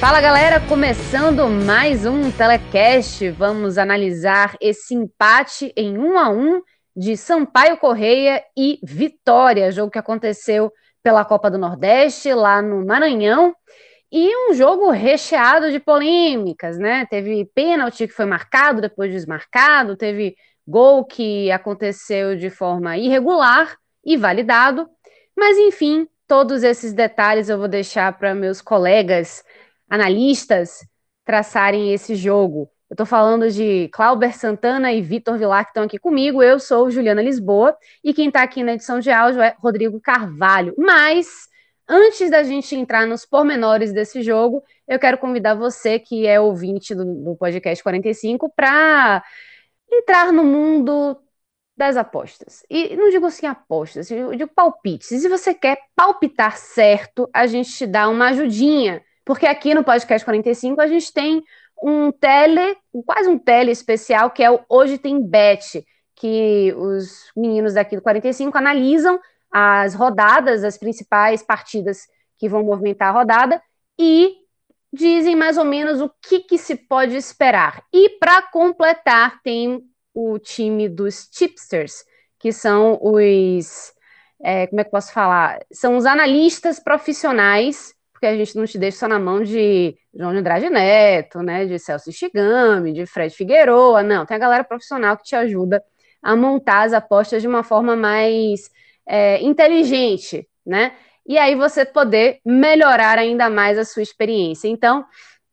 Fala galera, começando mais um telecast. Vamos analisar esse empate em um a um de Sampaio Correia e Vitória, jogo que aconteceu pela Copa do Nordeste lá no Maranhão. E um jogo recheado de polêmicas, né? Teve pênalti que foi marcado, depois desmarcado, teve gol que aconteceu de forma irregular e validado. Mas enfim, todos esses detalhes eu vou deixar para meus colegas analistas traçarem esse jogo. Eu estou falando de Clauber Santana e Vitor Vilar, que estão aqui comigo. Eu sou Juliana Lisboa e quem está aqui na edição de áudio é Rodrigo Carvalho. Mas, antes da gente entrar nos pormenores desse jogo, eu quero convidar você, que é ouvinte do, do podcast 45, para entrar no mundo das apostas. E não digo assim apostas, eu digo palpites. E se você quer palpitar certo, a gente te dá uma ajudinha porque aqui no Podcast 45 a gente tem um tele, quase um tele especial, que é o Hoje Tem Bet, que os meninos daqui do 45 analisam as rodadas, as principais partidas que vão movimentar a rodada e dizem mais ou menos o que, que se pode esperar. E para completar, tem o time dos tipsters, que são os. É, como é que posso falar? São os analistas profissionais porque a gente não te deixa só na mão de João de Andrade Neto, né, de Celso Shigami, de Fred Figueroa, não, tem a galera profissional que te ajuda a montar as apostas de uma forma mais é, inteligente, né, e aí você poder melhorar ainda mais a sua experiência. Então,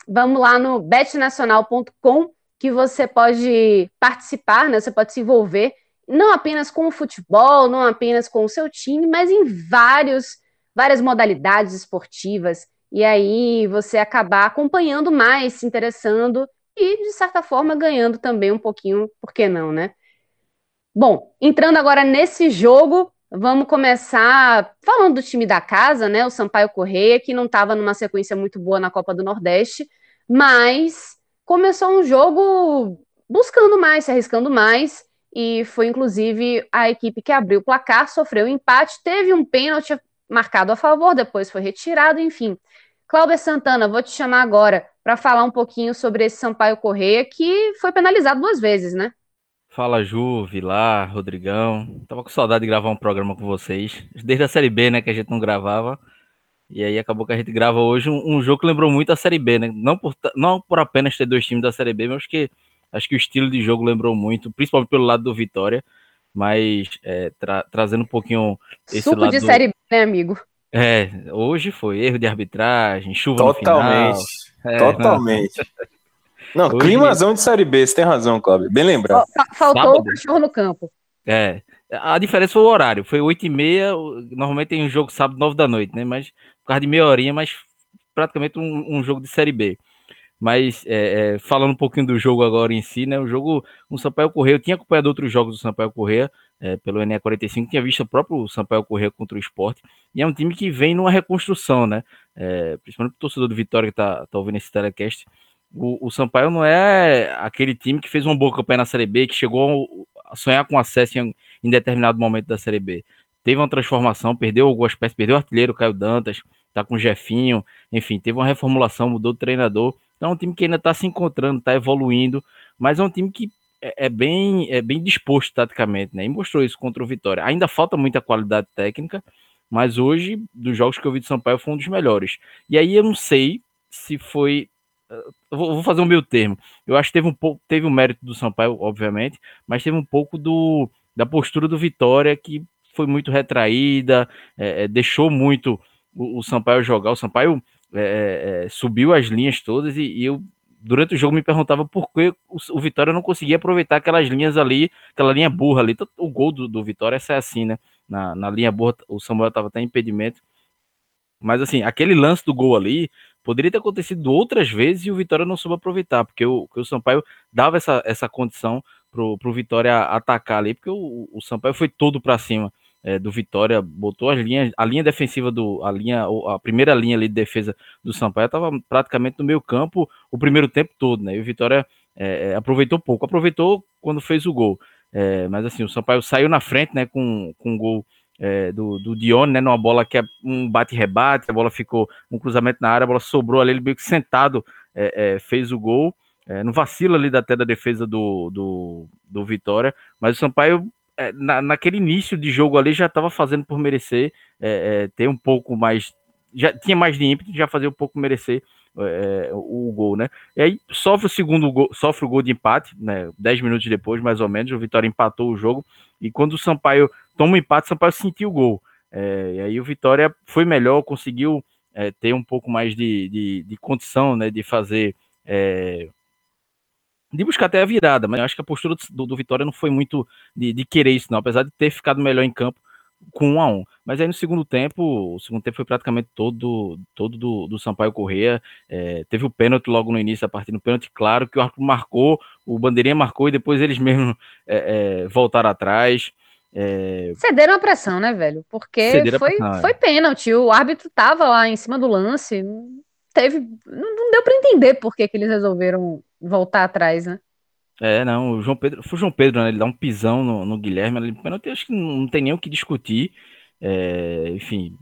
vamos lá no betnacional.com que você pode participar, né, você pode se envolver não apenas com o futebol, não apenas com o seu time, mas em vários várias modalidades esportivas, e aí você acabar acompanhando mais, se interessando e, de certa forma, ganhando também um pouquinho, por que não, né? Bom, entrando agora nesse jogo, vamos começar falando do time da casa, né? O Sampaio Correia, que não estava numa sequência muito boa na Copa do Nordeste, mas começou um jogo buscando mais, se arriscando mais, e foi inclusive a equipe que abriu o placar, sofreu um empate, teve um pênalti marcado a favor, depois foi retirado, enfim. Cláudia Santana, vou te chamar agora para falar um pouquinho sobre esse Sampaio Correia que foi penalizado duas vezes, né? Fala Ju, Vilar, Rodrigão. Tava com saudade de gravar um programa com vocês. Desde a Série B, né, que a gente não gravava. E aí acabou que a gente grava hoje um, um jogo que lembrou muito a Série B, né? Não por, não por apenas ter dois times da Série B, mas que acho que o estilo de jogo lembrou muito, principalmente pelo lado do Vitória mas é, tra trazendo um pouquinho esse Suco lado... de Série B, né, amigo? É, hoje foi erro de arbitragem, chuva Totalmente. no final. É, Totalmente. Não, hoje... climazão de Série B, você tem razão, Cláudio. Bem lembrado. Faltou Sábado. o cachorro no campo. É, a diferença foi o horário, foi 8 e meia, normalmente tem um jogo sábado 9 da noite, né, mas por causa de meia horinha, mas praticamente um, um jogo de Série B. Mas é, é, falando um pouquinho do jogo agora em si, né? O jogo, o Sampaio Correia, eu tinha acompanhado outros jogos do Sampaio Correia é, pelo NE45, tinha visto o próprio Sampaio Correia contra o esporte, e é um time que vem numa reconstrução, né? É, principalmente o torcedor do Vitória que tá, tá ouvindo esse telecast. O, o, Sampaio não é aquele time que fez uma boa campanha na Série B, que chegou a sonhar com acesso em, em determinado momento da Série B. Teve uma transformação, perdeu algumas peças, perdeu o artilheiro Caio Dantas, tá com o Jefinho, enfim, teve uma reformulação, mudou o treinador então é um time que ainda está se encontrando, está evoluindo, mas é um time que é, é, bem, é bem disposto taticamente, né? E mostrou isso contra o Vitória. Ainda falta muita qualidade técnica, mas hoje, dos jogos que eu vi de Sampaio, foi um dos melhores. E aí eu não sei se foi. Eu vou fazer um meu termo. Eu acho que teve um pouco, teve o um mérito do Sampaio, obviamente, mas teve um pouco do, da postura do Vitória que foi muito retraída, é, é, deixou muito o, o, Sampaio jogar. O Sampaio é, é, subiu as linhas todas e, e, eu, durante o jogo, me perguntava por que o, o, Vitória não conseguia aproveitar aquelas linhas ali, aquela linha burra ali. O gol do, do Vitória é assim, né? Na, na linha burra, o Samuel estava até em impedimento. Mas assim, aquele lance do gol ali poderia ter acontecido outras vezes e o Vitória não soube aproveitar, porque o, o Sampaio dava essa, essa condição pro, pro Vitória atacar ali, porque o, o Sampaio foi todo para cima é, do Vitória, botou as linhas, a linha defensiva do, a linha, a primeira linha ali de defesa do Sampaio estava praticamente no meio campo o primeiro tempo todo, né? E o Vitória é, é, aproveitou pouco, aproveitou quando fez o gol, é, mas assim o Sampaio saiu na frente, né? Com, com o gol é, do, do Dione, né? Numa bola que é um bate-rebate, a bola ficou um cruzamento na área, a bola sobrou ali, ele meio que sentado é, fez o gol é, no vacilo ali até da defesa do, do, do Vitória, mas o Sampaio, é, na, naquele início de jogo ali, já estava fazendo por merecer é, é, ter um pouco mais, já tinha mais de ímpeto, já fazia um pouco merecer é, o, o gol, né? E aí sofre o segundo gol, sofre o gol de empate, né? Dez minutos depois, mais ou menos, o Vitória empatou o jogo, e quando o Sampaio toma o empate, o Sampaio sentiu o gol. É, e aí o Vitória foi melhor, conseguiu ter um pouco mais de, de, de condição, né? De fazer de buscar até a virada, mas eu acho que a postura do, do Vitória não foi muito de, de, querer isso, não, apesar de ter ficado melhor em campo com um a um. Mas aí no segundo tempo, o segundo tempo foi praticamente todo, todo do, do Sampaio Correia. É, teve o pênalti logo no início da partida, um pênalti claro que o árbitro marcou, o Bandeirinha marcou e depois eles mesmos é, é, voltaram atrás. É... Cederam a pressão, né, velho? Porque foi, pressão, é. foi pênalti. O árbitro tava lá em cima do lance. Teve. Não, não deu para entender por que, que eles resolveram voltar atrás, né? É, não, o João Pedro, foi o João Pedro, né? Ele dá um pisão no, no Guilherme, ele, acho que não, não tem nem o que discutir. É, enfim,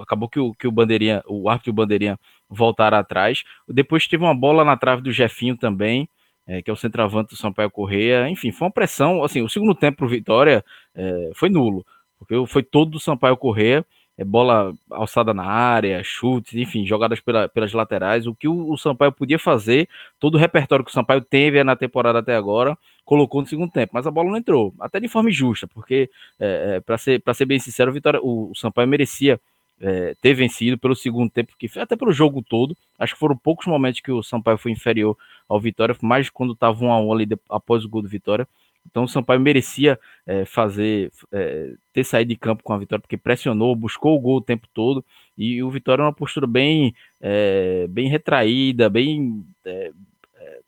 acabou que o, que o Bandeirinha, o árbitro e o Bandeirinha voltaram atrás. Depois teve uma bola na trave do Jefinho também, é, que é o centroavante do Sampaio Correia. Enfim, foi uma pressão, assim, o segundo tempo pro Vitória é, foi nulo, porque foi todo do Sampaio Correia é, bola alçada na área, chutes, enfim, jogadas pela, pelas laterais. O que o, o, Sampaio podia fazer, todo o repertório que o Sampaio teve na temporada até agora, colocou no segundo tempo, mas a bola não entrou, até de forma justa, porque, é, é para ser, ser bem sincero, o, Vitória, o, o Sampaio merecia é, ter vencido pelo segundo tempo, que até pelo jogo todo. Acho que foram poucos momentos que o Sampaio foi inferior ao Vitória, mais quando estava um a um ali de, após o gol do Vitória. Então o Sampaio merecia é, fazer, é, ter saído de campo com a vitória, porque pressionou, buscou o gol o tempo todo, e o Vitória é uma postura bem, é, bem retraída, bem. É, é,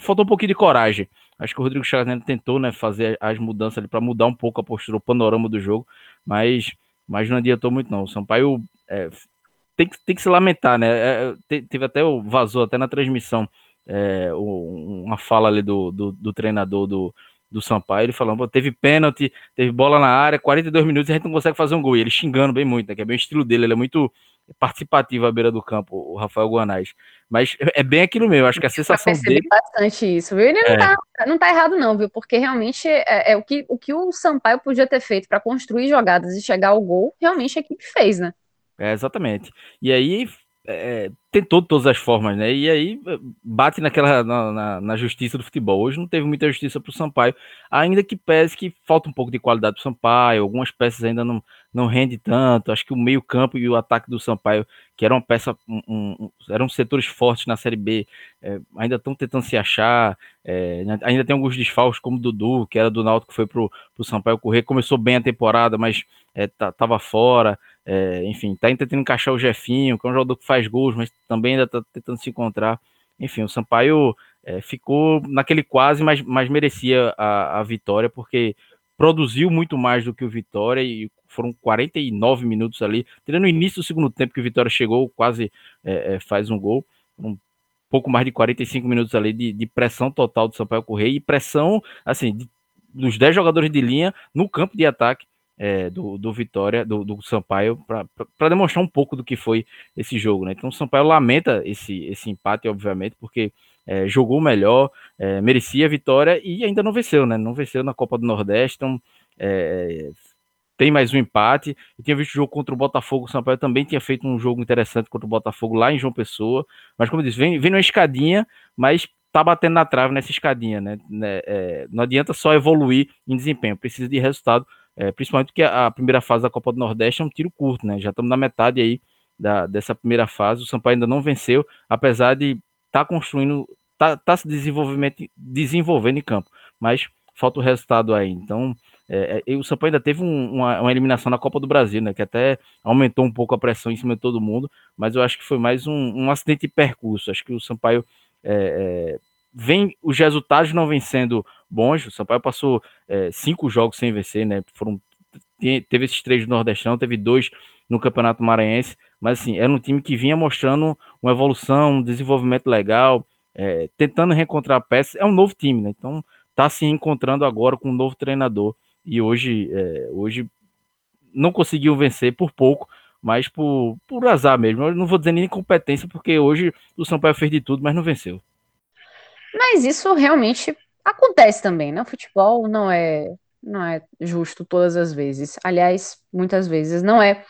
faltou um pouquinho de coragem. Acho que o Rodrigo Chagas tentou né, fazer as mudanças ali para mudar um pouco a postura, o panorama do jogo, mas, mas não adiantou muito, não. O Sampaio é, tem, que, tem que se lamentar, né? teve até, vazou até na transmissão. uma fala ali do, do, do treinador do, do Sampaio, ele falando, teve pênalti, teve bola na área, 42 minutos e a gente não consegue fazer um gol. E ele xingando bem muito, né, que é bem o estilo dele, ele é muito participativo à beira do campo, o Rafael Guanais. Mas é bem aquilo mesmo, acho que a sensação dele... bastante isso, viu? Ele é. não, tá, não tá errado não, viu? Porque realmente é, é o, que, o que o Sampaio podia ter feito para construir jogadas e chegar ao gol, realmente a equipe fez, né? É, exatamente. E aí é, tentou de todas as formas, né? E aí bate naquela na, na, na justiça do futebol. Hoje não teve muita justiça para o Sampaio, ainda que pese que falta um pouco de qualidade para o Sampaio, algumas peças ainda não, não rende tanto. Acho que o meio-campo e o ataque do Sampaio, que era uma peça, um, um, eram setores fortes na Série B, é, ainda estão tentando se achar. É, ainda tem alguns desfalques, como o Dudu, que era do Náutico, que foi para o Sampaio correr. Começou bem a temporada, mas estava fora. É, enfim, está tentando encaixar o Jefinho, que é um jogador que faz gols, mas também ainda está tentando se encontrar. Enfim, o Sampaio é, ficou naquele quase, mas, mas merecia a, a vitória, porque produziu muito mais do que o Vitória e foram 49 minutos ali, tirando o início do segundo tempo que o Vitória chegou, quase é, é, faz um gol, um pouco mais de 45 minutos ali de, de pressão total do Sampaio Correia e pressão, assim, de, dos 10 jogadores de linha no campo de ataque é, do, do Vitória, do, do Sampaio, para demonstrar um pouco do que foi esse jogo. Né? Então o Sampaio lamenta esse, esse empate, obviamente, porque é, jogou melhor, é, merecia a vitória e ainda não venceu, né? Não venceu na Copa do Nordeste, então é, tem mais um empate. Eu tinha visto o jogo contra o Botafogo, o Sampaio também tinha feito um jogo interessante contra o Botafogo lá em João Pessoa, mas como eu disse, vem, vem numa escadinha, mas tá batendo na trave nessa escadinha, né? né é, não adianta só evoluir em desempenho, precisa de resultado é, principalmente porque a, primeira fase da Copa do Nordeste é um tiro curto, né? Já estamos na metade aí da, dessa primeira fase. O Sampaio ainda não venceu, apesar de estar tá construindo, tá, tá se desenvolvimento, desenvolvendo em campo, mas falta o resultado aí. Então, é, é o Sampaio ainda teve um, uma, uma, eliminação na Copa do Brasil, né? Que até aumentou um pouco a pressão em cima de todo mundo, mas eu acho que foi mais um, um acidente de percurso. Acho que o Sampaio é, é vem os resultados não vêm sendo bons. O Sampaio passou é, cinco jogos sem vencer, né? Foram teve esses três do Nordestão, teve dois no Campeonato Maranhense, mas assim, era um time que vinha mostrando uma evolução, um desenvolvimento legal, é, tentando reencontrar peças. É um novo time, né? Então tá se encontrando agora com um novo treinador e hoje, é, hoje não conseguiu vencer por pouco, mas por, por azar mesmo. Eu não vou dizer nem incompetência, porque hoje o Sampaio fez de tudo, mas não venceu. Mas isso realmente acontece também, né? O futebol não é não é justo todas as vezes. Aliás, muitas vezes não é.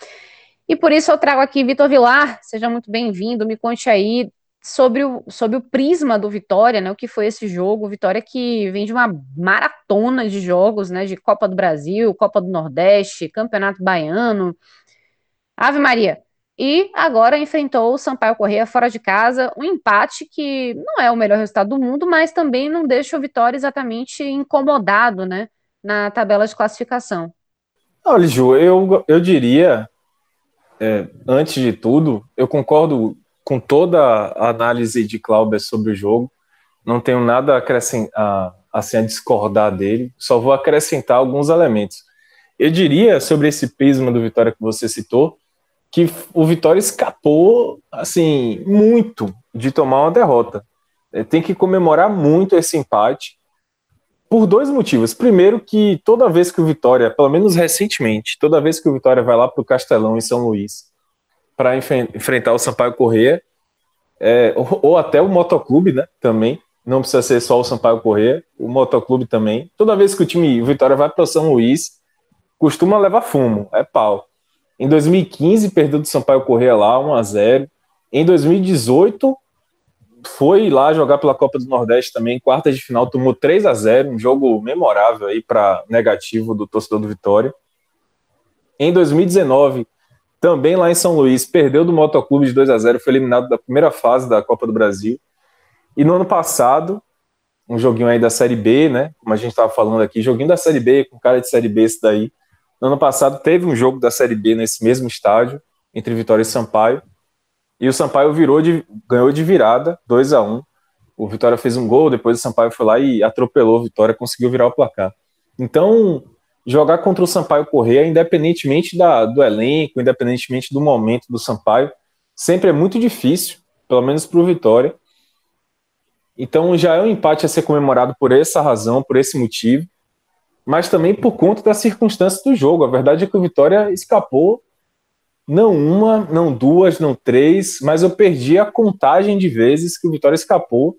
E por isso eu trago aqui Vitor Vilar, seja muito bem-vindo, me conte aí sobre o, sobre o prisma do Vitória, né? O que foi esse jogo? Vitória que vem de uma maratona de jogos, né? De Copa do Brasil, Copa do Nordeste, Campeonato Baiano. Ave Maria. E agora enfrentou o Sampaio Correia fora de casa, um empate que não é o melhor resultado do mundo, mas também não deixa o Vitória exatamente incomodado, né, na tabela de classificação. Olha, Ju, eu, eu diria, é, antes de tudo, eu concordo com toda a análise de Cláudio sobre o jogo, não tenho nada a, acrescentar, assim, a discordar dele, só vou acrescentar alguns elementos. Eu diria sobre esse prisma do Vitória que você citou, que o Vitória escapou, assim, muito de tomar uma derrota. É, tem que comemorar muito esse empate por dois motivos. Primeiro, que toda vez que o Vitória, pelo menos recentemente, toda vez que o Vitória vai lá para o Castelão em São Luís para enfrentar o Sampaio Corrêa, é, ou, ou, até o Motoclube, né? Também. Não precisa ser só o Sampaio Corrêa, o Motoclube também. Toda vez que o time o Vitória vai para São Luís, costuma levar fumo, é pau. Em 2015, perdeu do Sampaio Correia lá, 1 a 0 Em 2018, foi lá jogar pela Copa do Nordeste também, quarta de final, tomou 3 a 0 um jogo memorável aí para negativo do torcedor do Vitória. Em 2019, também lá em São Luís, perdeu do Motoclube de 2 a 0 foi eliminado da primeira fase da Copa do Brasil. E no ano passado, um joguinho aí da Série B, né? Como a gente estava falando aqui, joguinho da Série B, com cara de Série B esse daí. No ano passado teve um jogo da Série B nesse mesmo estádio, entre Vitória e Sampaio, e o Sampaio virou de, ganhou de virada, 2 a 1 O Vitória fez um gol, depois o Sampaio foi lá e atropelou o Vitória, conseguiu virar o placar. Então, jogar contra o Sampaio Correia, independentemente da, do elenco, independentemente do momento do Sampaio, sempre é muito difícil, pelo menos para o Vitória. Então já é um empate a ser comemorado por essa razão, por esse motivo mas também por conta das circunstâncias do jogo. A verdade é que o Vitória escapou não uma, não duas, não três, mas eu perdi a contagem de vezes que o Vitória escapou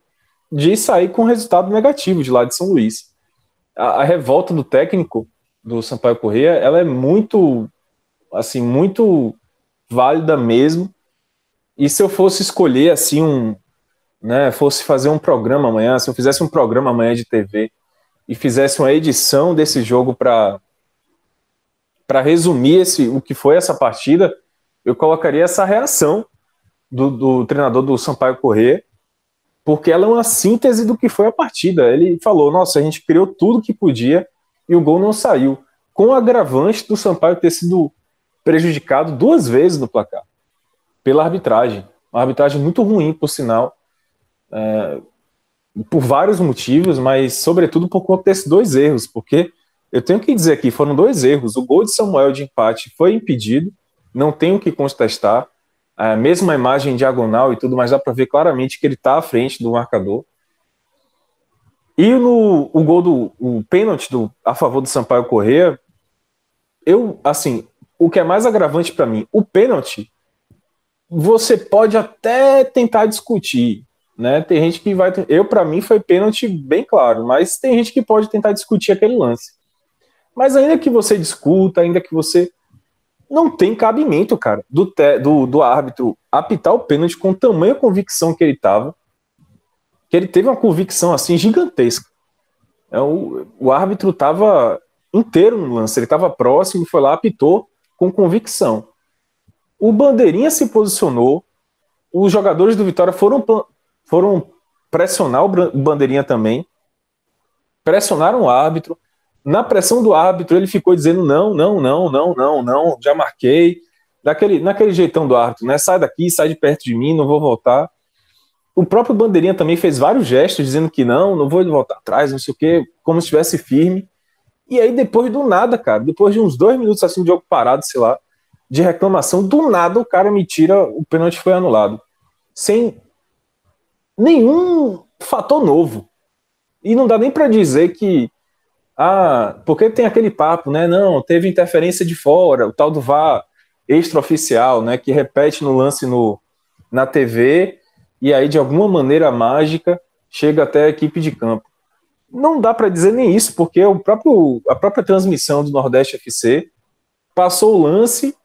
de sair com resultado negativo de lá de São Luís. A, a revolta do técnico do Sampaio Corrêa, ela é muito, assim, muito válida mesmo. E se eu fosse escolher assim um, né, fosse fazer um programa amanhã, se eu fizesse um programa amanhã de TV e fizesse uma edição desse jogo para para resumir esse, o que foi essa partida, eu colocaria essa reação do, do treinador do Sampaio Corrêa, porque ela é uma síntese do que foi a partida. Ele falou: nossa, a gente criou tudo que podia e o gol não saiu. Com o agravante do Sampaio ter sido prejudicado duas vezes no placar pela arbitragem. Uma arbitragem muito ruim, por sinal. É, por vários motivos, mas sobretudo por conta desses dois erros, porque eu tenho que dizer aqui, foram dois erros. O gol de Samuel de empate foi impedido, não tenho que contestar. A mesma imagem diagonal e tudo, mas dá para ver claramente que ele está à frente do marcador. E no o gol do o pênalti do, a favor do Sampaio Corrêa, eu assim, o que é mais agravante para mim, o pênalti você pode até tentar discutir, né? Tem gente que vai. Eu, para mim, foi pênalti bem claro, mas tem gente que pode tentar discutir aquele lance. Mas ainda que você discuta, ainda que você. Não tem cabimento, cara, do, te, do, do árbitro apitar o pênalti com tamanha convicção que ele tava. Que ele teve uma convicção assim gigantesca. É, o, o árbitro tava inteiro no lance. Ele estava próximo, foi lá, apitou com convicção. O Bandeirinha se posicionou, os jogadores do Vitória foram, foram pressionar o Bandeirinha também, pressionaram o árbitro. Na pressão do árbitro, ele ficou dizendo: não, não, não, não, não, não, já marquei. Daquele, naquele jeitão do árbitro, né? Sai daqui, sai de perto de mim, não vou voltar. O próprio Bandeirinha também fez vários gestos dizendo que não, não vou voltar atrás, não sei o quê, como se estivesse firme. E aí, depois do nada, cara, depois de uns dois minutos assim de jogo parado, sei lá, de reclamação, do nada o cara me tira, o pênalti foi anulado. Sem nenhum fator novo. E não dá nem para dizer que. Ah, porque tem aquele papo, né? Não, teve interferência de fora, o tal do VAR extraoficial, né? Que repete no lance no, na TV e aí, de alguma maneira mágica, chega até a equipe de campo. Não dá para dizer nem isso, porque o próprio, a própria transmissão do Nordeste FC passou o lance,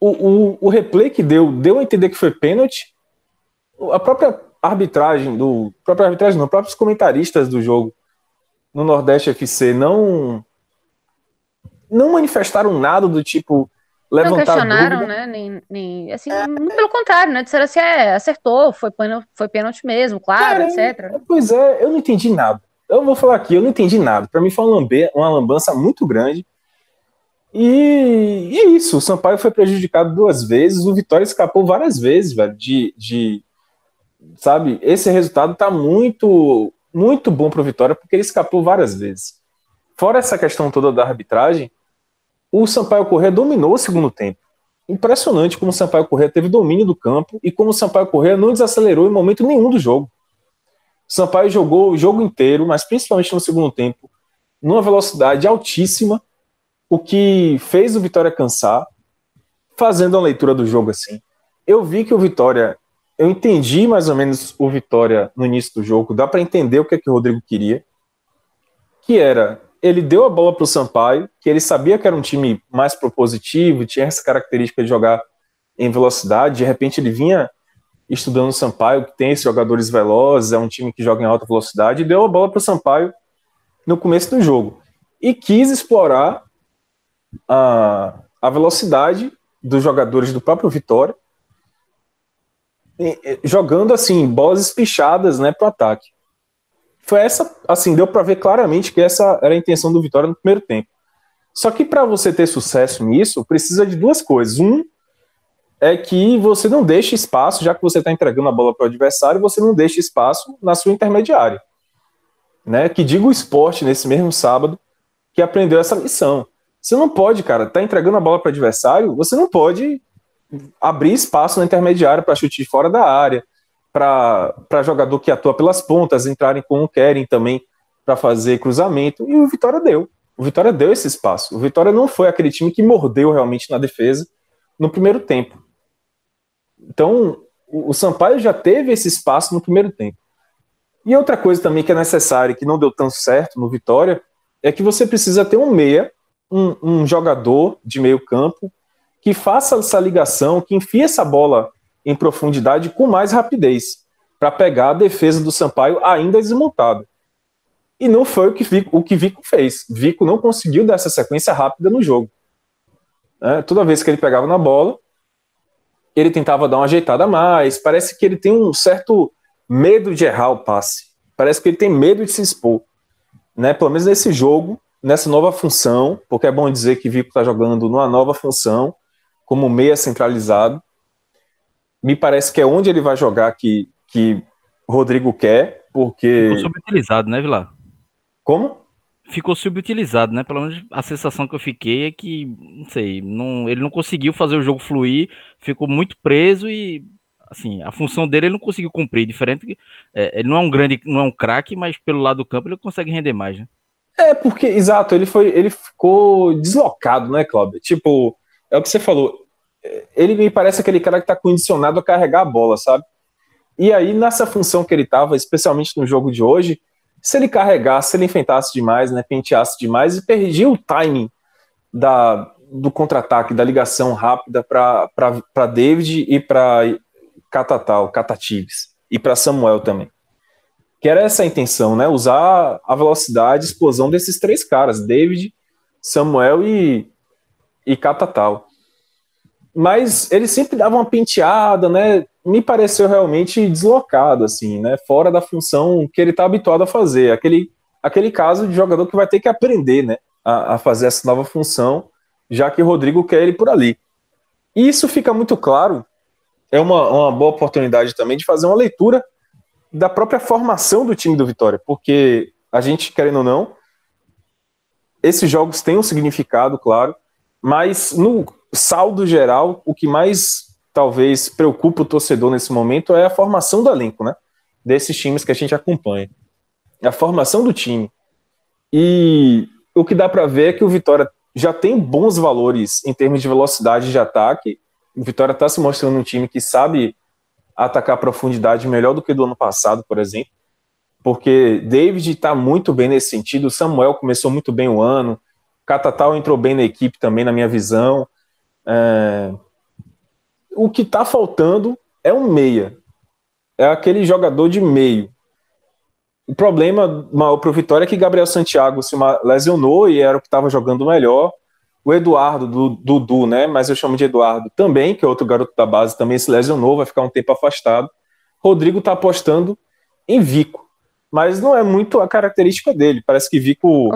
o, o, o replay que deu, deu a entender que foi pênalti, a própria arbitragem do. Própria arbitragem, não, próprios comentaristas do jogo no Nordeste FC não. Não manifestaram nada do tipo. Levantar não questionaram, dúvida. né? Nem, nem, assim, é. pelo contrário, né? Disseram assim, é, acertou, foi pênalti, foi pênalti mesmo, claro, Cara, etc. Pois é, eu não entendi nada. Eu vou falar aqui, eu não entendi nada. Para mim foi uma, lambe, uma lambança muito grande. E, e, é isso, o Sampaio foi prejudicado duas vezes, o Vitória escapou várias vezes, velho, de, de, sabe? Esse resultado tá muito, muito bom para o Vitória porque ele escapou várias vezes. Fora essa questão toda da arbitragem, o Sampaio Corrêa dominou o segundo tempo. Impressionante como o Sampaio Corrêa teve domínio do campo e como o Sampaio Corrêa não desacelerou em momento nenhum do jogo. O Sampaio jogou o jogo inteiro, mas principalmente no segundo tempo, numa velocidade altíssima, o que fez o Vitória cansar, fazendo a leitura do jogo assim. Eu vi que o Vitória eu entendi mais ou menos o Vitória no início do jogo, dá para entender o que, é que o Rodrigo queria, que era, ele deu a bola para o Sampaio, que ele sabia que era um time mais propositivo, tinha essa característica de jogar em velocidade, de repente ele vinha estudando o Sampaio, que tem esses jogadores velozes, é um time que joga em alta velocidade, e deu a bola para o Sampaio no começo do jogo. E quis explorar a, a velocidade dos jogadores do próprio Vitória, jogando assim, bolas espichadas, né, pro ataque. Foi essa, assim, deu para ver claramente que essa era a intenção do Vitória no primeiro tempo. Só que para você ter sucesso nisso, precisa de duas coisas. Um é que você não deixe espaço, já que você está entregando a bola para o adversário, você não deixa espaço na sua intermediária. Né? Que diga o esporte nesse mesmo sábado que aprendeu essa lição. Você não pode, cara, tá entregando a bola para o adversário, você não pode abrir espaço na intermediária para chute fora da área, para jogador que atua pelas pontas entrarem como querem também para fazer cruzamento, e o Vitória deu. O Vitória deu esse espaço. O Vitória não foi aquele time que mordeu realmente na defesa no primeiro tempo. Então, o Sampaio já teve esse espaço no primeiro tempo. E outra coisa também que é necessária, que não deu tão certo no Vitória, é que você precisa ter um meia, um, um jogador de meio campo que faça essa ligação, que enfie essa bola em profundidade com mais rapidez, para pegar a defesa do Sampaio ainda desmontada. E não foi o que, Vico, o que Vico fez. Vico não conseguiu dar essa sequência rápida no jogo. É, toda vez que ele pegava na bola, ele tentava dar uma ajeitada a mais. Parece que ele tem um certo medo de errar o passe. Parece que ele tem medo de se expor. Né? Pelo menos nesse jogo, nessa nova função, porque é bom dizer que Vico está jogando numa nova função, como meia centralizado. Me parece que é onde ele vai jogar que, que Rodrigo quer, porque. Ficou subutilizado, né, Vilar? Como? Ficou subutilizado, né? Pelo menos a sensação que eu fiquei é que, não sei, não, ele não conseguiu fazer o jogo fluir, ficou muito preso e, assim, a função dele ele não conseguiu cumprir. Diferente, é, ele não é um grande, não é um craque, mas pelo lado do campo ele consegue render mais, né? É, porque, exato, ele foi, ele ficou deslocado, né, Cláudio? Tipo, é o que você falou. Ele me parece aquele cara que está condicionado a carregar a bola, sabe? E aí, nessa função que ele estava, especialmente no jogo de hoje, se ele carregasse, se ele enfrentasse demais, né, penteasse demais e perdia o timing da, do contra-ataque, da ligação rápida para David e para Catatal, Catatives, e para Samuel também. Que era essa a intenção, né? Usar a velocidade, explosão desses três caras, David, Samuel e, e Catatal. Mas ele sempre dava uma penteada, né? Me pareceu realmente deslocado, assim, né? Fora da função que ele está habituado a fazer. Aquele, aquele caso de jogador que vai ter que aprender, né? A, a fazer essa nova função, já que o Rodrigo quer ele por ali. E isso fica muito claro. É uma, uma boa oportunidade também de fazer uma leitura da própria formação do time do Vitória, porque a gente, querendo ou não, esses jogos têm um significado, claro, mas no saldo geral, o que mais talvez preocupa o torcedor nesse momento é a formação do elenco, né? Desses times que a gente acompanha. A formação do time. E o que dá para ver é que o Vitória já tem bons valores em termos de velocidade de ataque. O Vitória está se mostrando um time que sabe atacar a profundidade melhor do que do ano passado, por exemplo porque David está muito bem nesse sentido, Samuel começou muito bem o ano, Catatal entrou bem na equipe também, na minha visão. É... O que está faltando é um meia, é aquele jogador de meio. O problema maior para o Vitória é que Gabriel Santiago se lesionou e era o que estava jogando melhor. O Eduardo, do Dudu, né? Mas eu chamo de Eduardo também, que é outro garoto da base, também se lesionou, vai ficar um tempo afastado. Rodrigo está apostando em Vico mas não é muito a característica dele. Parece que Vico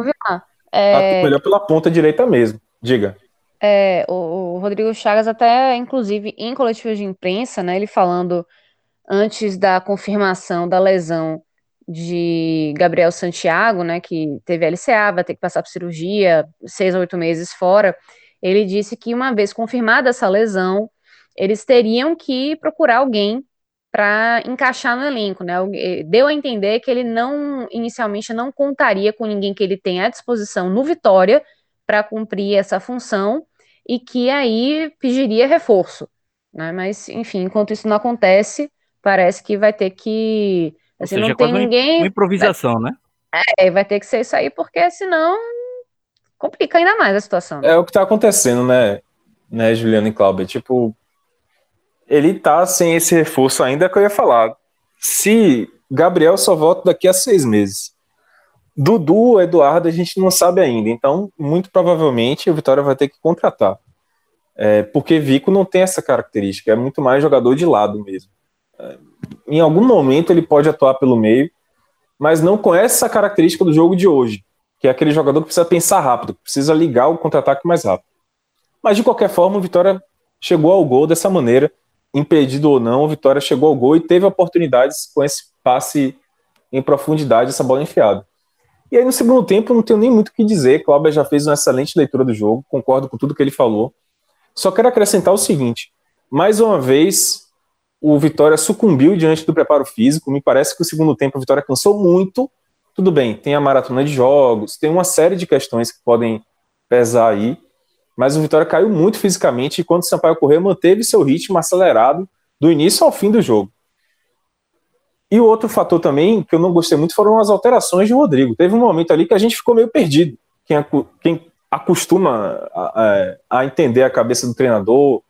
é... melhor pela ponta direita mesmo. Diga. É, o, o, Rodrigo Chagas até, inclusive, em coletiva de imprensa, né, ele falando antes da confirmação da lesão de Gabriel Santiago, né, que teve LCA, vai ter que passar por cirurgia, seis a oito meses fora, ele disse que uma vez confirmada essa lesão, eles teriam que procurar alguém para encaixar no elenco, né? Eh, deu a entender que ele não, inicialmente, não contaria com ninguém que ele tenha à disposição no Vitória para cumprir essa função e que aí pediria reforço, né? Mas, enfim, enquanto isso não acontece, parece que vai ter que, assim, seja, não tem ninguém... Uma improvisação, vai, né? É, vai ter que ser isso aí, porque senão complica ainda mais a situação. É o que está acontecendo, né, né, Juliano e Cláudio? Tipo, ele tá sem esse reforço ainda que eu ia falar. Se Gabriel só volta daqui a seis meses. Dudu, Eduardo, a gente não sabe ainda. Então, muito provavelmente, o Vitória vai ter que contratar. É, porque Vico não tem essa característica, é muito mais jogador de lado mesmo. É, em algum momento ele pode atuar pelo meio, mas não com essa característica do jogo de hoje, que é aquele jogador que precisa pensar rápido, precisa ligar o contra-ataque mais rápido. Mas de qualquer forma, o Vitória chegou ao gol dessa maneira impedido ou não, o Vitória chegou ao gol e teve oportunidades com esse passe em profundidade, essa bola enfiada. E aí no segundo tempo não tenho nem muito o que dizer, Cláudio já fez uma excelente leitura do jogo, concordo com tudo que ele falou. Só quero acrescentar o seguinte, mais uma vez o Vitória sucumbiu diante do preparo físico, me parece que o segundo tempo o Vitória cansou muito, tudo bem, tem a maratona de jogos, tem uma série de questões que podem pesar aí, mas o Vitória caiu muito fisicamente enquanto o Sampaio Corrêa manteve seu ritmo acelerado do início ao fim do jogo. E o outro fator também que eu não gostei muito foram as alterações de Rodrigo. Teve um momento ali que a gente ficou meio perdido. Quem, quem acostuma a, a, entender a cabeça do treinador,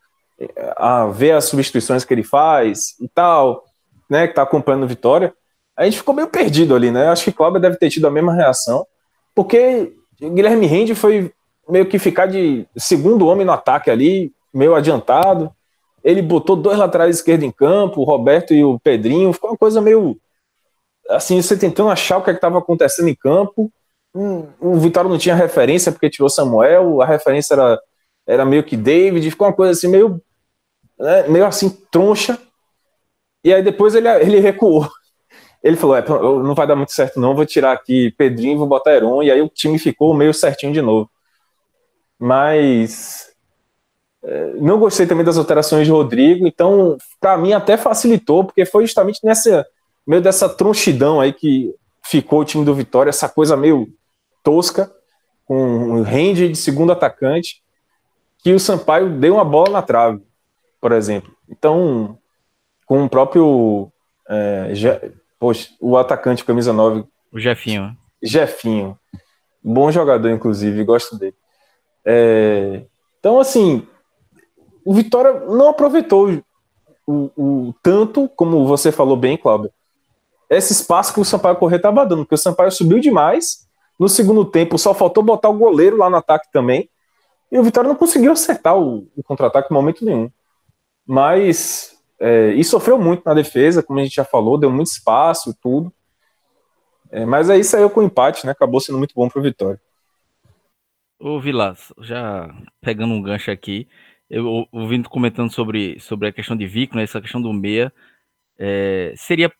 a ver as substituições que ele faz e tal, né, que está acompanhando o Vitória, a gente ficou meio perdido ali, né? Acho que Cláudio deve ter tido a mesma reação, porque Guilherme Rende foi meio que ficar de segundo homem no ataque ali, meio adiantado. Ele botou dois laterais esquerdos em campo, o Roberto e o Pedrinho. Ficou uma coisa meio. Assim, você tentando achar o que é estava acontecendo em campo. Um, o Vitória não tinha referência porque tirou Samuel, a referência era, era meio que David. Ficou uma coisa assim, meio. Né, meio assim, troncha. E aí depois ele, ele recuou. Ele falou: é, não vai dar muito certo, não. Vou tirar aqui Pedrinho, vou botar Heron. E aí o time ficou meio certinho de novo mas é, não gostei também das alterações de Rodrigo, então para mim até facilitou, porque foi justamente nessa meio dessa tronchidão aí que ficou o time do Vitória, essa coisa meio tosca, com um range de segundo atacante, que o Sampaio deu uma bola na trave, por exemplo. Então, com o próprio é, poxa, o atacante camisa 9, o Jefinho. Jefinho. Bom jogador, inclusive, gosto dele. É, então, assim, o Vitória não aproveitou o, o, tanto, como você falou bem, Cláudio, esse espaço que o Sampaio Corrêa estava dando, porque o Sampaio subiu demais, No segundo tempo, só faltou botar o goleiro lá no ataque também. E o Vitória não conseguiu acertar o, o contra-ataque em momento nenhum. Mas. É, e sofreu muito na defesa, como a gente já falou, deu muito espaço e tudo. É, mas aí saiu com empate, né? Acabou sendo muito bom para o Vitória. Ô Vilas, já pegando um gancho aqui, eu ouvindo comentando sobre, sobre a questão de Vico, né, essa questão do meia, é, seria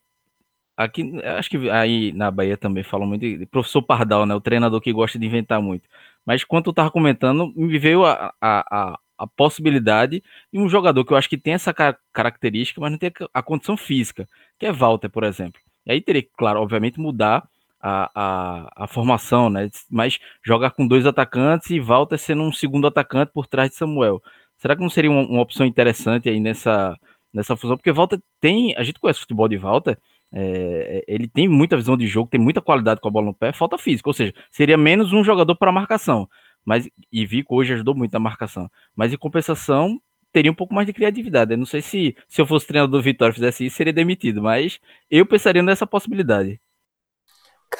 aqui, acho que aí na Bahia também falam muito de professor Pardal, né, o treinador que gosta de inventar muito. Mas quando eu tava comentando, me veio a, a, a, a, possibilidade de um jogador que eu acho que tem essa característica, mas não tem a condição física, que é Walter, por exemplo. E aí teria que, claro, obviamente, mudar a, a, a, formação, né? Mas jogar com dois atacantes e Walter sendo um segundo atacante por trás de Samuel. Será que não seria uma, uma opção interessante aí nessa, nessa fusão? Porque Walter tem. A gente conhece o futebol de Walter. É, ele tem muita visão de jogo, tem muita qualidade com a bola no pé, falta físico, ou seja, seria menos um jogador para marcação. Mas e Vico hoje ajudou muito na marcação. Mas em compensação, teria um pouco mais de criatividade. Eu não sei se se eu fosse treinador do Vitória fizesse isso, seria demitido, mas eu pensaria nessa possibilidade.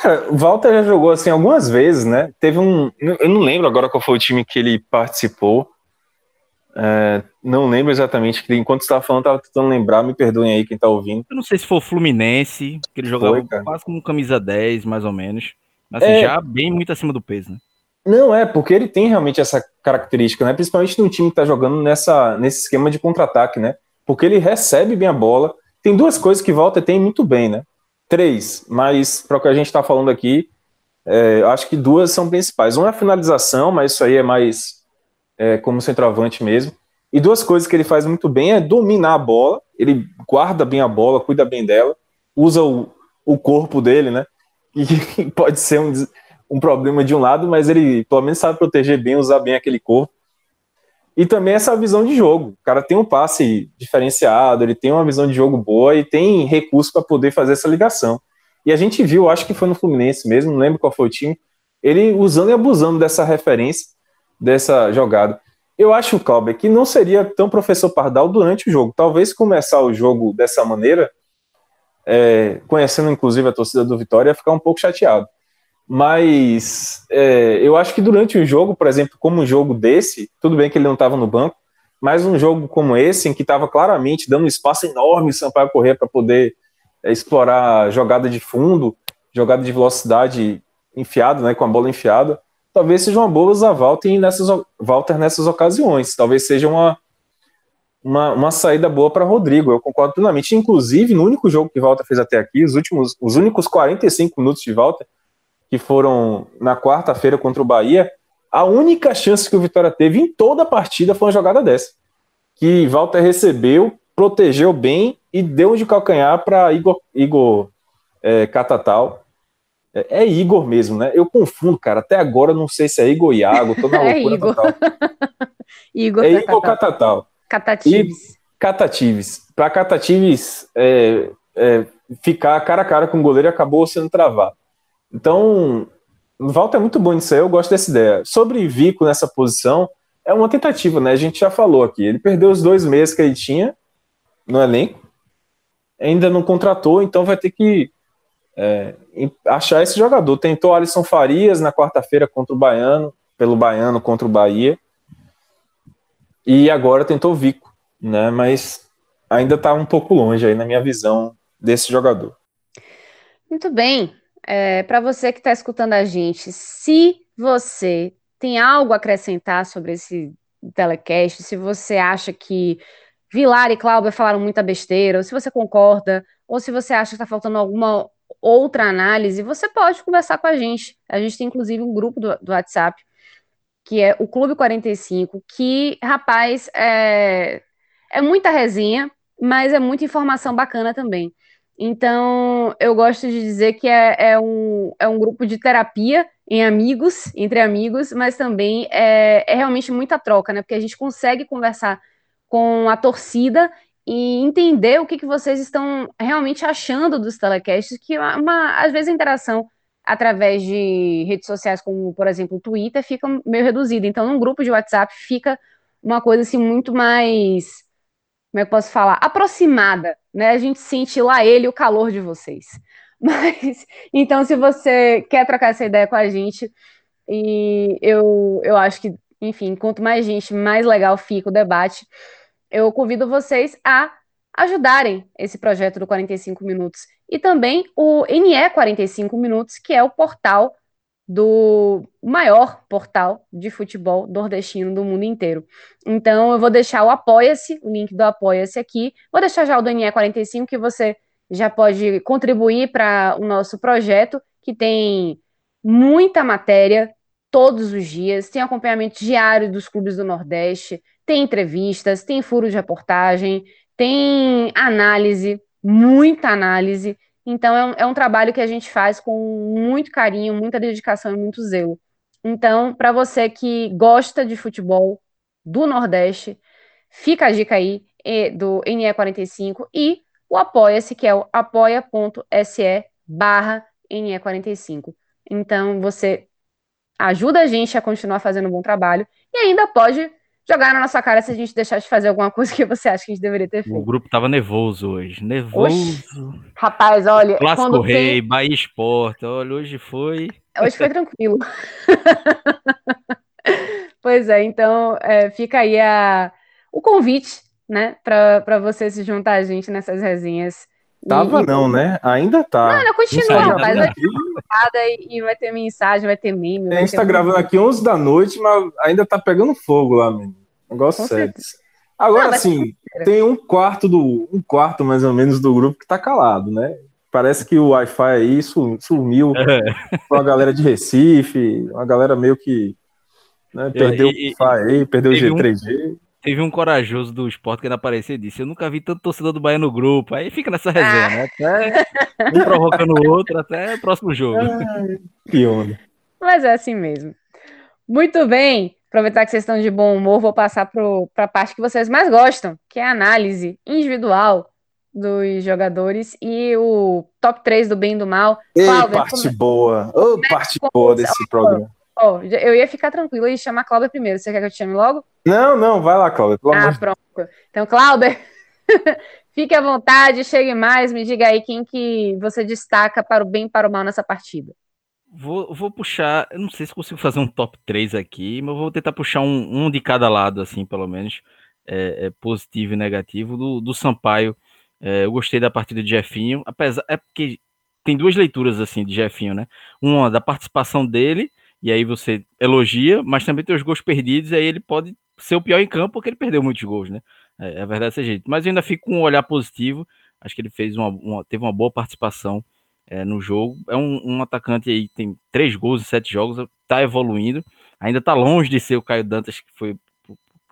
Cara, o Walter já jogou assim algumas vezes, né? Teve um. Eu não lembro agora qual foi o time que ele participou. É, não lembro exatamente. Enquanto você estava falando, estava tentando lembrar. Me perdoem aí quem está ouvindo. Eu não sei se foi o Fluminense, que ele jogava foi, quase como camisa 10, mais ou menos. Mas assim, é... já bem muito acima do peso, né? Não, é, porque ele tem realmente essa característica, né? Principalmente num time que está jogando nessa, nesse esquema de contra-ataque, né? Porque ele recebe bem a bola. Tem duas coisas que Walter tem muito bem, né? Três, mas para o que a gente está falando aqui, é, acho que duas são principais. Uma é a finalização, mas isso aí é mais é, como centroavante mesmo. E duas coisas que ele faz muito bem é dominar a bola, ele guarda bem a bola, cuida bem dela, usa o, o corpo dele, né? E pode ser um, um problema de um lado, mas ele pelo menos sabe proteger bem, usar bem aquele corpo. E também essa visão de jogo. O cara tem um passe diferenciado, ele tem uma visão de jogo boa e tem recurso para poder fazer essa ligação. E a gente viu, acho que foi no Fluminense mesmo, não lembro qual foi o time, ele usando e abusando dessa referência, dessa jogada. Eu acho, Cláudio, que não seria tão professor Pardal durante o jogo. Talvez começar o jogo dessa maneira, é, conhecendo inclusive a torcida do Vitória, ia ficar um pouco chateado. Mas é, eu acho que durante o jogo, por exemplo, como um jogo desse, tudo bem que ele não estava no banco, mas um jogo como esse, em que estava claramente dando um espaço enorme o Sampaio correr para poder é, explorar jogada de fundo, jogada de velocidade enfiada, né, com a bola enfiada, talvez seja uma boa usar Walter nessas, Walter nessas ocasiões. Talvez seja uma, uma, uma saída boa para Rodrigo. Eu concordo plenamente. Inclusive, no único jogo que Walter fez até aqui, os últimos, os únicos 45 minutos de Walter, que foram na quarta-feira contra o Bahia, a única chance que o Vitória teve em toda a partida foi uma jogada dessa. Que Walter recebeu, protegeu bem e deu de calcanhar para Igor, Igor é, Catatal. É, é, Igor mesmo, né? Eu confundo, cara. Até agora não sei se é Igor Iago, tô na é loucura Igor. total. Igor é Igor Catatal. Catatives. Catatives. Para Catatives é, é, ficar cara a cara com o goleiro acabou sendo travado. Então, Walter é muito bom nisso aí, eu gosto dessa ideia. Sobre Vico nessa posição, é uma tentativa, né? A gente já falou aqui. Ele perdeu os dois meses que ele tinha no elenco, ainda não contratou, então vai ter que é, achar esse jogador. Tentou Alisson Farias na quarta-feira contra o Baiano, pelo Baiano contra o Bahia, e agora tentou Vico, né? Mas ainda está um pouco longe aí na minha visão desse jogador. Muito bem é, para você que está escutando a gente, se você tem algo a acrescentar sobre esse telecast, se você acha que Vilar e Cláudia falaram muita besteira, ou se você concorda, ou se você acha que está faltando alguma outra análise, você pode conversar com a gente. A gente tem inclusive um grupo do, do WhatsApp, que é o Clube 45, que, rapaz, é, é muita resenha, mas é muita informação bacana também. Então, eu gosto de dizer que é, é, um, é um grupo de terapia em amigos, entre amigos, mas também é, é realmente muita troca, né? Porque a gente consegue conversar com a torcida e entender o que, que vocês estão realmente achando dos telecasts, que é uma, às vezes a interação através de redes sociais, como por exemplo o Twitter, fica meio reduzida. Então, num grupo de WhatsApp fica uma coisa assim muito mais como é que eu posso falar? Aproximada, né? A gente sente lá ele o calor de vocês. Mas, então, se você quer trocar essa ideia com a gente, e eu, eu acho que, enfim, quanto mais gente, mais legal fica o debate. Eu convido vocês a ajudarem esse projeto do 45 Minutos e também o NE 45 Minutos, que é o portal do maior portal de futebol nordestino do mundo inteiro. Então, eu vou deixar o Apoia-se, o link do Apoia-se aqui. Vou deixar já o do NE45, que você já pode contribuir para o nosso projeto, que tem muita matéria todos os dias, tem acompanhamento diário dos clubes do Nordeste, tem entrevistas, tem furos de reportagem, tem análise, muita análise. Então, é um, é um trabalho que a gente faz com muito carinho, muita dedicação e muito zelo. Então, para você que gosta de futebol do Nordeste, fica a dica aí do NE45 e o Apoia-se, que é o apoia.se barra NE45. Então, você ajuda a gente a continuar fazendo um bom trabalho e ainda pode jogar na nossa cara se a gente deixar de fazer alguma coisa que você acha que a gente deveria ter feito. O grupo tava nervoso hoje, nervoso. Oxi. Rapaz, olha. Clássico Rei, tem... Bahia Esporte, olha, hoje foi. Hoje foi tranquilo. pois é, então é, fica aí a, o convite, né, para você se juntar a gente nessas resenhas Tava e, não, né? Ainda tá. Não, não continua, rapaz. Vai ter e, e vai ter mensagem, vai ter meme. A gente tá gravando aqui 11 da noite, mas ainda tá pegando fogo lá, menino. Negócio sério. Agora, não, assim, tem um quarto do. Um quarto, mais ou menos, do grupo que tá calado, né? Parece que o Wi-Fi aí sumiu é. com a galera de Recife, uma galera meio que né, perdeu e, o Wi-Fi aí, perdeu o G3G. Um Teve um corajoso do esporte que ainda apareceu e disse: Eu nunca vi tanto torcedor do Bahia no grupo. Aí fica nessa resenha, né? Até um provocando o outro, até o próximo jogo. que onda. Mas é assim mesmo. Muito bem. Aproveitar que vocês estão de bom humor, vou passar para a parte que vocês mais gostam, que é a análise individual dos jogadores e o top 3 do bem e do mal. Ei, Cláudio, parte como... boa. Oh, parte boa desse programa. Oh, eu ia ficar tranquila e chamar a Cláudia primeiro. Você quer que eu te chame logo? Não, não, vai lá, Cláudia. Ah, pronto. Então, Cláudia, fique à vontade, chegue mais, me diga aí quem que você destaca para o bem e para o mal nessa partida. Vou, vou puxar, eu não sei se consigo fazer um top 3 aqui, mas vou tentar puxar um, um de cada lado, assim, pelo menos, é, é positivo e negativo, do, do Sampaio. É, eu gostei da partida de Jefinho, apesar, é porque tem duas leituras, assim, de Jefinho, né? Uma da participação dele, e aí você elogia, mas também tem os gols perdidos, e aí ele pode ser o pior em campo porque ele perdeu muitos gols, né? É, é verdade desse jeito. Mas eu ainda fico com um olhar positivo, acho que ele fez uma, uma teve uma boa participação é, no jogo. É um, um, atacante aí que tem três gols em sete jogos, tá evoluindo, ainda tá longe de ser o Caio Dantas, que foi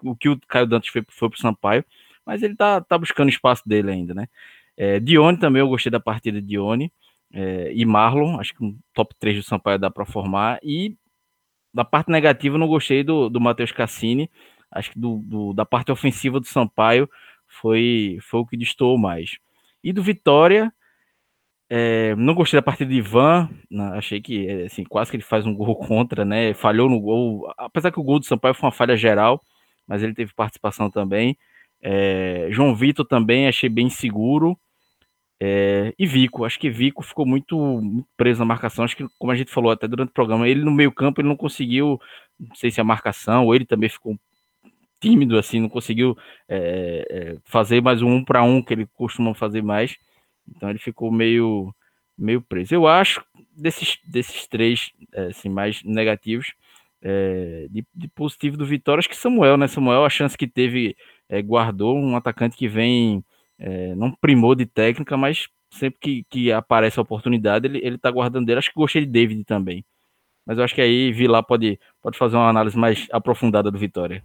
o que o Caio Dantas foi, foi pro Sampaio, mas ele tá, tá buscando espaço dele ainda, né? É, Dione também, eu gostei da partida de Dione. É, e Marlon, acho que um top 3 do Sampaio dá para formar. E da parte negativa, não gostei do, do Matheus Cassini. Acho que do, do, da parte ofensiva do Sampaio foi, foi o que distou mais. E do Vitória, é, não gostei da partida de Ivan. Né, achei que assim, quase que ele faz um gol contra, né? Falhou no gol. Apesar que o gol do Sampaio foi uma falha geral, mas ele teve participação também. É, João Vitor também achei bem seguro. É, e Vico, acho que Vico ficou muito, preso na marcação. Acho que, como a gente falou até durante o programa, ele no meio-campo ele não conseguiu, não sei se a marcação, ou ele também ficou tímido, assim, não conseguiu é, é, fazer mais um um para um que ele costuma fazer mais. Então ele ficou meio, meio preso. Eu acho desses, desses três é, assim, mais negativos, é, de, de, positivo do Vitória, acho que Samuel, né? Samuel, a chance que teve, é, guardou um atacante que vem é, não primou de técnica, mas sempre que, que aparece a oportunidade, ele, ele tá guardando dele. Acho que gostei de David também. Mas eu acho que aí Vilar pode, pode fazer uma análise mais aprofundada do Vitória.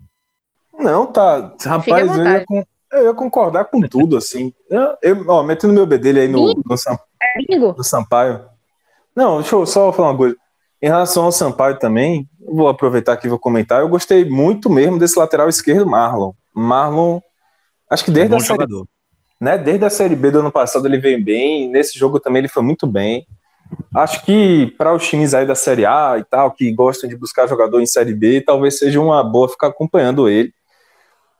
Não, tá. Rapaz, eu ia, eu ia, concordar com tudo, assim. Eu, eu, ó, metendo meu bedelho aí no, no, Sam, no Sampaio. Não, deixa eu só falar uma coisa. Em relação ao Sampaio também, vou aproveitar aqui e vou comentar. Eu gostei muito mesmo desse lateral esquerdo, Marlon. Marlon, acho que desde é um a série, jogador né? Desde a Série B do ano passado ele veio bem, nesse jogo também ele foi muito bem. Acho que para os times aí da Série A e tal, que gostam de buscar jogador em Série B, talvez seja uma boa ficar acompanhando ele.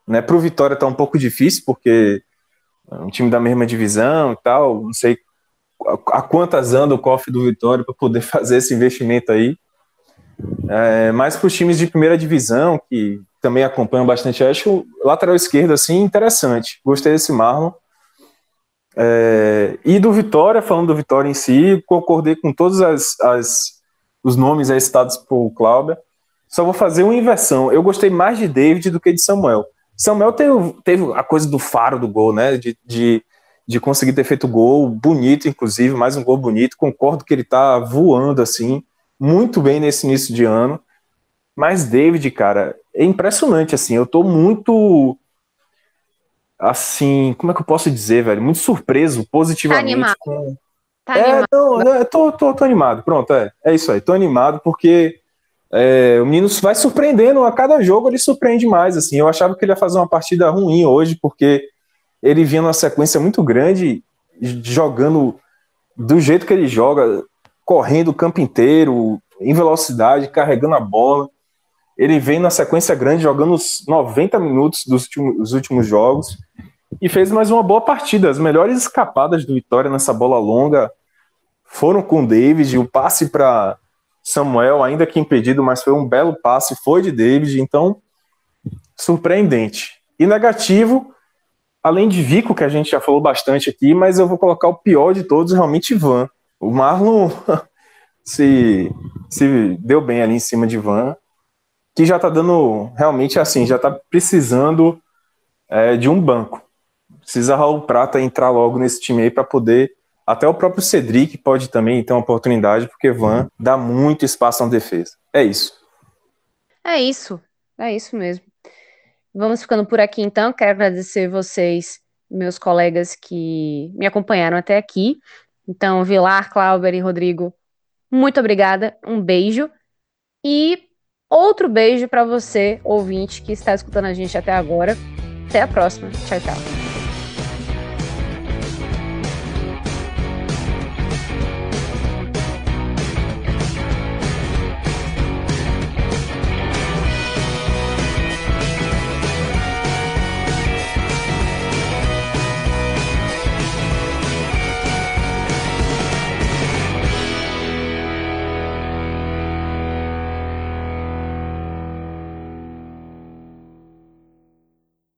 Né? Para o Vitória tá um pouco difícil, porque é um time da mesma divisão e tal, não sei a, a quantas anda o cofre do Vitória para poder fazer esse investimento aí. É, mas para os times de primeira divisão, que também acompanham bastante, acho o lateral esquerdo assim interessante. Gostei desse Marlon. É, e do Vitória, falando do Vitória em si, concordei com todos as, as, os nomes aí citados por Cláudia. Só vou fazer uma inversão. Eu gostei mais de David do que de Samuel. Samuel teve, teve a coisa do faro do gol, né? De, de, de conseguir ter feito gol bonito, inclusive, mais um gol bonito. Concordo que ele tá voando assim, muito bem nesse início de ano. Mas David, cara, é impressionante assim. Eu tô muito assim, como é que eu posso dizer, velho? Muito surpreso positivamente tá animado. com. Tá é, animado. Não, não, é, tô, tô, tô, animado, pronto, é, é isso aí, tô animado porque é, o menino vai surpreendendo, a cada jogo ele surpreende mais, assim, eu achava que ele ia fazer uma partida ruim hoje, porque ele vinha numa sequência muito grande, jogando do jeito que ele joga, correndo o campo inteiro, em velocidade, carregando a bola, ele vem na sequência grande, jogando os 90 minutos dos últimos, dos últimos jogos, e fez mais uma boa partida. As melhores escapadas do Vitória nessa bola longa foram com o David. O passe para Samuel, ainda que impedido, mas foi um belo passe, foi de David. Então, surpreendente. E negativo, além de Vico, que a gente já falou bastante aqui, mas eu vou colocar o pior de todos, realmente Ivan. O Marlon se, se deu bem ali em cima de Ivan que já está dando realmente assim, já está precisando é, de um banco. Precisa Raul Prata entrar logo nesse time aí para poder. Até o próprio Cedric pode também ter uma oportunidade, porque Van dá muito espaço na defesa. É isso. É isso. É isso mesmo. Vamos ficando por aqui então. Quero agradecer vocês, meus colegas que me acompanharam até aqui. Então, Vilar, Clauber e Rodrigo, muito obrigada. Um beijo. E Outro beijo para você, ouvinte, que está escutando a gente até agora. Até a próxima. Tchau, tchau.